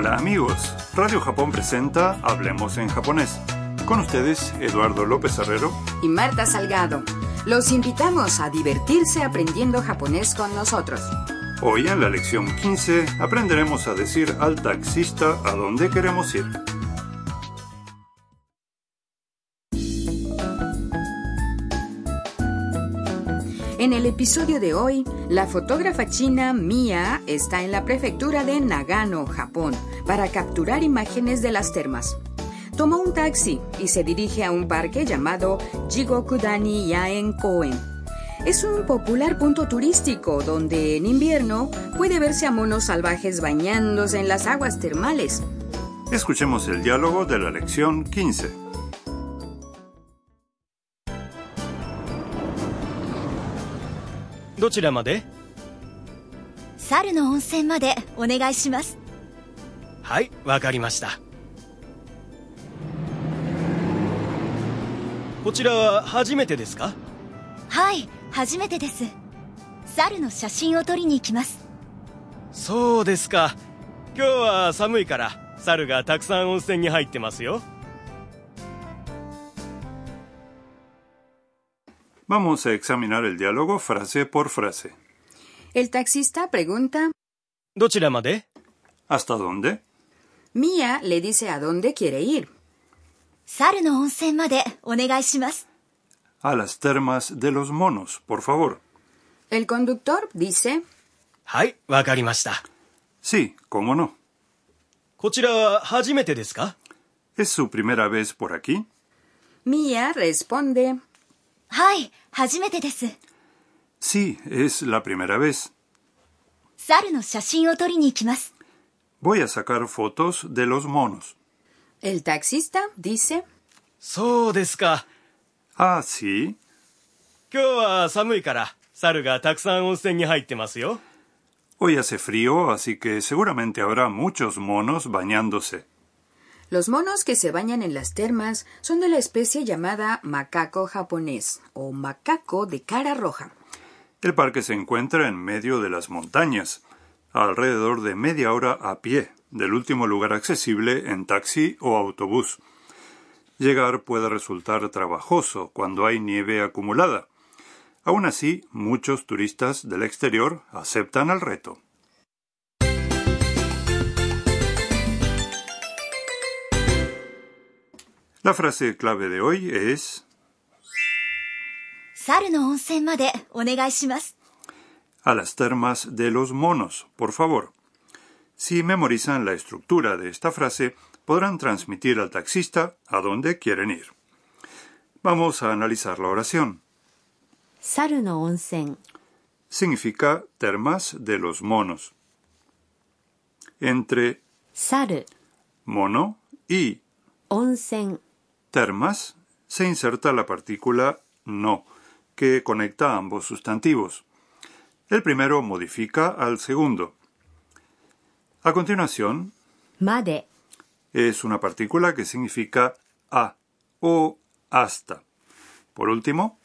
Hola amigos, Radio Japón presenta Hablemos en japonés. Con ustedes, Eduardo López Herrero. y Marta Salgado. Los invitamos a divertirse aprendiendo japonés con nosotros. Hoy en la lección 15 aprenderemos a decir al taxista a dónde queremos ir. En el episodio de hoy, la fotógrafa china Mia está en la prefectura de Nagano, Japón, para capturar imágenes de las termas. Toma un taxi y se dirige a un parque llamado Jigokudani Yaen Koen. Es un popular punto turístico donde en invierno puede verse a monos salvajes bañándose en las aguas termales. Escuchemos el diálogo de la lección 15. どちらまで？猿の温泉までお願いします。はいわかりました。こちらは初めてですか？はい初めてです。猿の写真を撮りに行きます。そうですか。今日は寒いから猿がたくさん温泉に入ってますよ Vamos a examinar el diálogo frase por frase. El taxista pregunta: ¿Dónde? ¿Hasta dónde? Mia le dice a dónde quiere ir. A las termas de los monos, por favor. El conductor dice: Sí, cómo no. ¿Es su primera vez por aquí? Mia responde: はい初めてです Sí, es la primera vez. 猿の写真を撮りに行きます Voy a sacar fotos de los monos. el taxista dice, そうですか Ah, sí. 今日は寒いから猿がたくさん温泉に入ってますよ Hoy hace frío, así que seguramente habrá muchos monos bañándose. Los monos que se bañan en las termas son de la especie llamada macaco japonés o macaco de cara roja. El parque se encuentra en medio de las montañas, alrededor de media hora a pie del último lugar accesible en taxi o autobús. Llegar puede resultar trabajoso cuando hay nieve acumulada. Aún así, muchos turistas del exterior aceptan el reto. La frase clave de hoy es a las termas de los monos, por favor. Si memorizan la estructura de esta frase, podrán transmitir al taxista a dónde quieren ir. Vamos a analizar la oración. Saru no onsen significa termas de los monos. Entre saru mono y onsen termas se inserta la partícula no, que conecta ambos sustantivos. El primero modifica al segundo. A continuación, made es una partícula que significa a o hasta. Por último,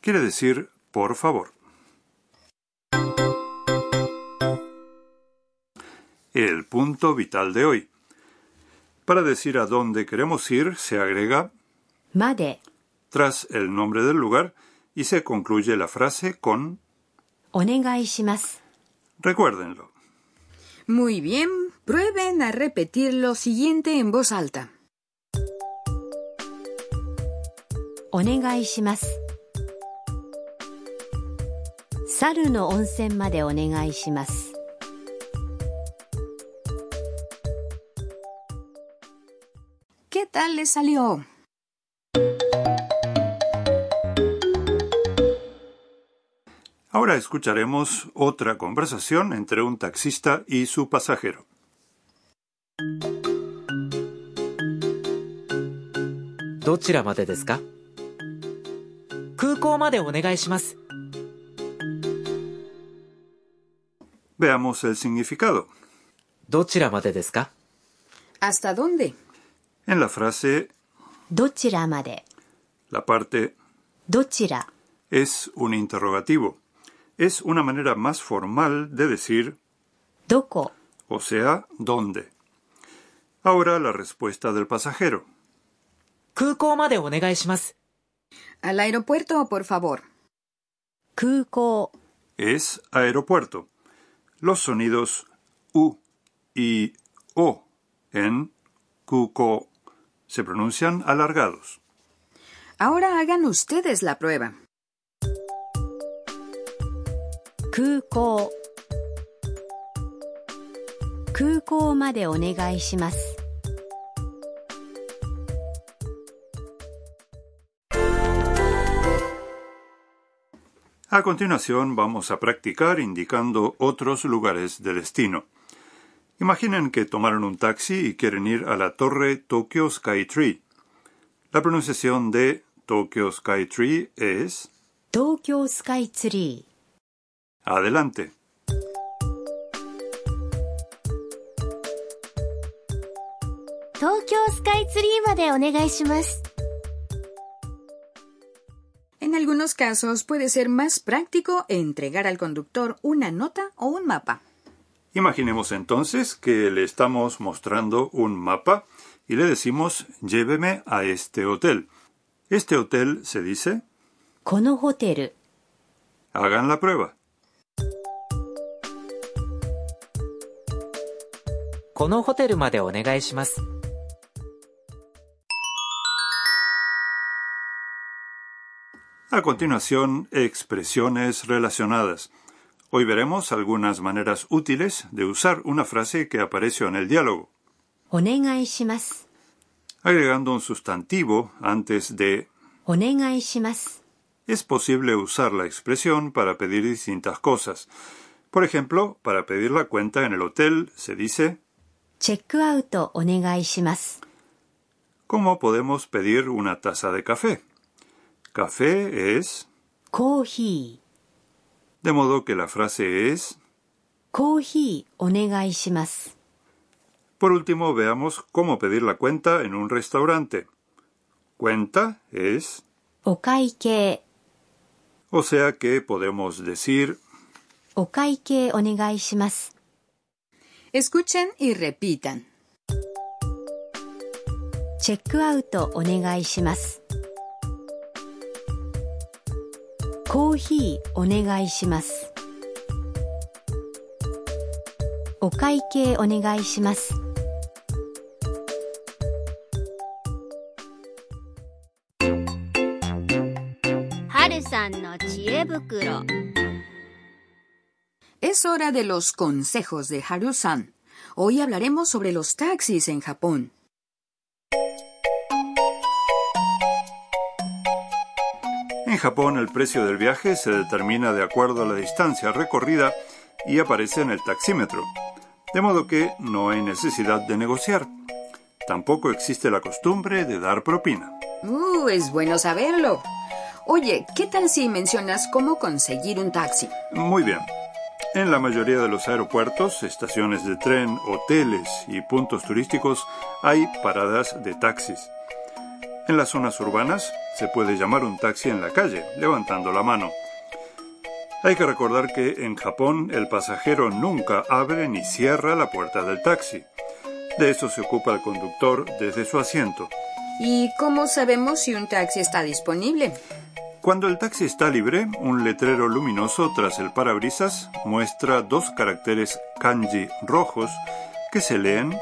quiere decir por favor. El punto vital de hoy. Para decir a dónde queremos ir se agrega made tras el nombre del lugar y se concluye la frase con. Recuérdenlo. Muy bien, prueben a repetir lo siguiente en voz alta. Onegaishimasu. Saru no made. ¿Qué tal les salió? Ahora escucharemos otra conversación entre un taxista y su pasajero. どちらまでですか空港までお願いします。 Veamos el significado. どちらまでですか ¿Hasta dónde? En la frase どちらまで la parte どちら es un interrogativo. Es una manera más formal de decir どこ o sea, ¿dónde? Ahora la respuesta del pasajero. 空港までお願いします。 Al aeropuerto, por favor. 空港 es aeropuerto. Los sonidos U y O en cuco se pronuncian alargados. Ahora hagan ustedes la prueba. A continuación vamos a practicar indicando otros lugares de destino. Imaginen que tomaron un taxi y quieren ir a la torre Tokyo Sky Tree. La pronunciación de Tokyo Sky Tree es Tokyo Sky Tree. Adelante. Tokyo Sky Tree En algunos casos puede ser más práctico entregar al conductor una nota o un mapa. Imaginemos entonces que le estamos mostrando un mapa y le decimos lléveme a este hotel. Este hotel se dice このホテル hagan la prueba. このホテルまでお願いします。 A continuación, expresiones relacionadas. Hoy veremos algunas maneras útiles de usar una frase que apareció en el diálogo. Agregando un sustantivo antes de. Es posible usar la expresión para pedir distintas cosas. Por ejemplo, para pedir la cuenta en el hotel se dice check out ¿Cómo podemos pedir una taza de café? Café es. de modo que la frase es コーヒーお願いします Por último, veamos cómo pedir la cuenta en un restaurante. Cuenta es, お会計 o sea que podemos decir お会計お願いします Escuchen y repitan. チェックアウトお願いします コーヒーお願いしますお会計お願いします春さんの知恵袋 Es hora de los consejos de Haru-san. Hoy hablaremos sobre los taxis en Japón. Japón el precio del viaje se determina de acuerdo a la distancia recorrida y aparece en el taxímetro, de modo que no hay necesidad de negociar. Tampoco existe la costumbre de dar propina. Uh, es bueno saberlo. Oye, ¿qué tal si mencionas cómo conseguir un taxi? Muy bien. En la mayoría de los aeropuertos, estaciones de tren, hoteles y puntos turísticos hay paradas de taxis. En las zonas urbanas se puede llamar un taxi en la calle, levantando la mano. Hay que recordar que en Japón el pasajero nunca abre ni cierra la puerta del taxi. De eso se ocupa el conductor desde su asiento. ¿Y cómo sabemos si un taxi está disponible? Cuando el taxi está libre, un letrero luminoso tras el parabrisas muestra dos caracteres kanji rojos que se leen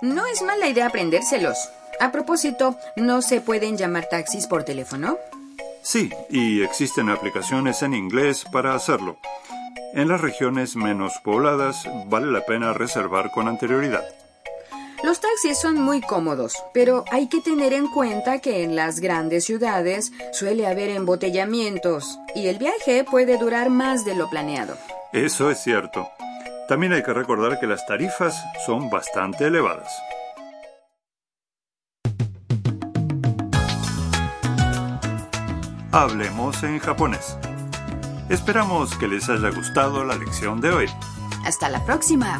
No es mala idea aprendérselos. A propósito, ¿no se pueden llamar taxis por teléfono? Sí, y existen aplicaciones en inglés para hacerlo. En las regiones menos pobladas vale la pena reservar con anterioridad. Los taxis son muy cómodos, pero hay que tener en cuenta que en las grandes ciudades suele haber embotellamientos y el viaje puede durar más de lo planeado. Eso es cierto. También hay que recordar que las tarifas son bastante elevadas. Hablemos en japonés. Esperamos que les haya gustado la lección de hoy. Hasta la próxima.